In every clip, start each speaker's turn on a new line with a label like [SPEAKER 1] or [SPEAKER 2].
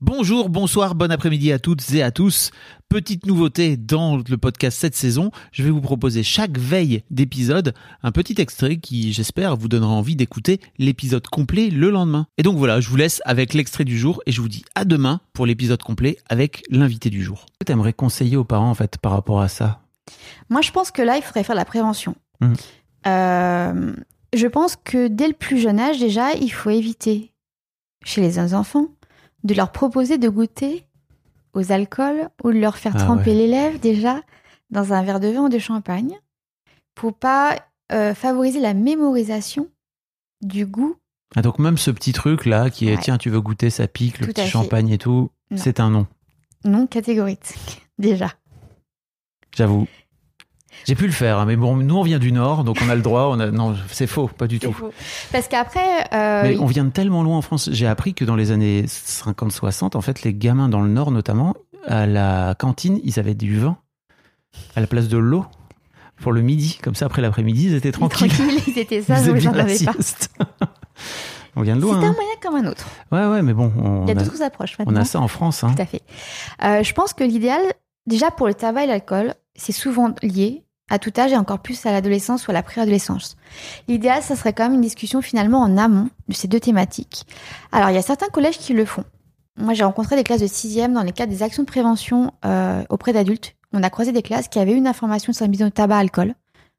[SPEAKER 1] Bonjour, bonsoir, bon après-midi à toutes et à tous. Petite nouveauté dans le podcast cette saison, je vais vous proposer chaque veille d'épisode un petit extrait qui, j'espère, vous donnera envie d'écouter l'épisode complet le lendemain. Et donc voilà, je vous laisse avec l'extrait du jour et je vous dis à demain pour l'épisode complet avec l'invité du jour. Que t'aimerais conseiller aux parents en fait par rapport à ça?
[SPEAKER 2] Moi, je pense que là, il faudrait faire de la prévention.
[SPEAKER 1] Mhm.
[SPEAKER 2] Euh, je pense que dès le plus jeune âge, déjà, il faut éviter, chez les jeunes enfants, de leur proposer de goûter aux alcools ou de leur faire
[SPEAKER 1] Ah
[SPEAKER 2] tremper
[SPEAKER 1] ouais.
[SPEAKER 2] les lèvres déjà dans un verre de vin ou de champagne pour pas euh, favoriser la mémorisation du goût.
[SPEAKER 1] Ah, Donc même ce petit truc là qui est
[SPEAKER 2] Ouais.
[SPEAKER 1] tiens tu veux goûter ça pique le
[SPEAKER 2] Tout
[SPEAKER 1] petit
[SPEAKER 2] fait.
[SPEAKER 1] champagne et tout, c'est un non.
[SPEAKER 2] Non catégorique, déjà.
[SPEAKER 1] J'avoue. J'ai pu le faire, hein, mais bon, nous on vient du Nord, donc on a le droit. On a... Non, c'est faux, pas du tout.
[SPEAKER 2] Parce qu'après, euh,
[SPEAKER 1] Mais on vient de tellement loin en France. J'ai appris que dans les années 50-60, en fait, les gamins dans le Nord notamment, à la cantine, ils avaient du vin à la place de l'eau pour le midi. Comme ça, après l'après-midi, ils étaient tranquilles.
[SPEAKER 2] tranquille, ils étaient
[SPEAKER 1] Ils
[SPEAKER 2] sages, j'en
[SPEAKER 1] la
[SPEAKER 2] avais pas.
[SPEAKER 1] on vient de
[SPEAKER 2] C'est
[SPEAKER 1] loin.
[SPEAKER 2] un
[SPEAKER 1] hein.
[SPEAKER 2] moyen comme un autre.
[SPEAKER 1] Ouais, ouais, mais bon, on,
[SPEAKER 2] Il y a
[SPEAKER 1] a,
[SPEAKER 2] d'autres approches
[SPEAKER 1] on
[SPEAKER 2] maintenant.
[SPEAKER 1] a ça en France. Hein.
[SPEAKER 2] Tout à fait. Euh, je pense que l'idéal, déjà pour le tabac et l'alcool, c'est souvent lié à tout âge et encore plus à l'adolescence ou à la préadolescence. L'idéal, ça serait quand même une discussion finalement en amont de ces deux thématiques. Alors, il y a certains collèges qui le font. Moi, j'ai rencontré des classes de sixième dans les cadre des actions de prévention euh, auprès d'adultes. On a croisé des classes qui avaient une information sur la mise au tabac-alcool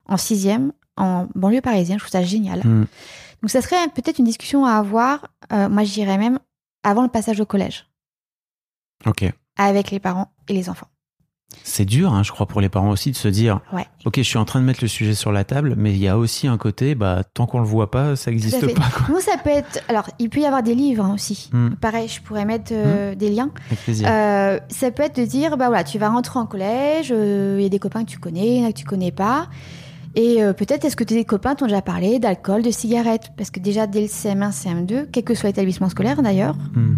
[SPEAKER 2] en sixième, en banlieue parisienne. Je trouve ça génial.
[SPEAKER 1] Hmm.
[SPEAKER 2] Donc, ça serait peut-être une discussion à avoir, euh, moi, je dirais même, avant le passage au collège,
[SPEAKER 1] Ok.
[SPEAKER 2] avec les parents et les enfants.
[SPEAKER 1] C'est dur, hein, je crois, pour les parents aussi de se dire
[SPEAKER 2] Ouais.
[SPEAKER 1] Ok, je suis en train de mettre le sujet sur la table, mais il y a aussi un côté, bah, tant qu'on le voit pas, ça n'existe pas. Quoi.
[SPEAKER 2] Nous, ça peut être. Alors, il peut y avoir des livres hein, aussi.
[SPEAKER 1] Hmm.
[SPEAKER 2] Pareil, je pourrais mettre euh, des liens.
[SPEAKER 1] Avec plaisir.
[SPEAKER 2] Euh, ça peut être de dire bah voilà, tu vas rentrer en collège, euh, il y a des copains que tu connais, il y en a que tu connais pas. Et peut-être est-ce que tes copains t'ont déjà parlé d'alcool, de cigarettes? Parce que déjà dès le CM1, CM2, quel que soit l'établissement scolaire d'ailleurs,
[SPEAKER 1] Hmm.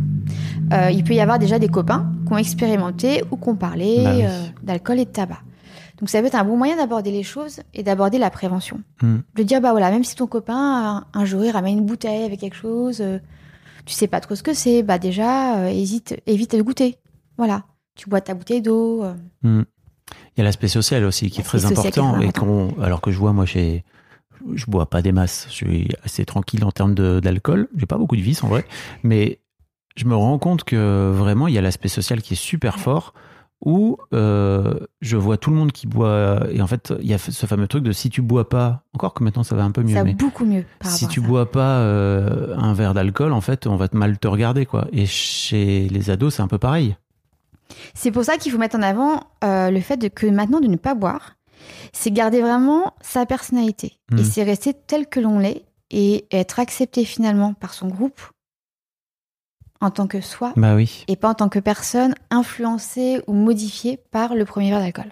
[SPEAKER 2] il peut y avoir déjà des copains qui ont expérimenté ou qui ont parlé
[SPEAKER 1] Bah oui.
[SPEAKER 2] euh, d'alcool et de tabac. Donc ça peut être un bon moyen d'aborder les choses et d'aborder la prévention.
[SPEAKER 1] Hmm.
[SPEAKER 2] De dire, bah voilà, même si ton copain, un, un jour, il ramène une bouteille avec quelque chose, euh, tu sais pas trop ce que c'est, bah déjà, euh, hésite, évite de goûter. Voilà. Tu bois ta bouteille d'eau.
[SPEAKER 1] Hmm. Il y a l'aspect social aussi qui est très
[SPEAKER 2] est
[SPEAKER 1] important. Et qu'on, alors que je vois, moi, j'ai, je bois pas des masses. Je suis assez tranquille en termes d'alcool. J'ai pas beaucoup de vices en vrai. Mais je me rends compte que vraiment, il y a l'aspect social qui est super fort où euh, je vois tout le monde qui boit. Et en fait, il y a ce fameux truc de si tu bois pas, encore que maintenant ça va un peu mieux,
[SPEAKER 2] ça va
[SPEAKER 1] mais
[SPEAKER 2] beaucoup mieux par
[SPEAKER 1] si tu bois pas euh, un verre d'alcool, en fait, on va te mal te regarder, quoi. Et chez les ados, c'est un peu pareil.
[SPEAKER 2] C'est pour ça qu'il faut mettre en avant euh, le fait de, que maintenant de ne pas boire, c'est garder vraiment sa personnalité. Et c'est rester tel que l'on l'est et être accepté finalement par son groupe en tant que soi
[SPEAKER 1] Bah oui.
[SPEAKER 2] et pas en tant que personne influencée ou modifiée par le premier verre d'alcool.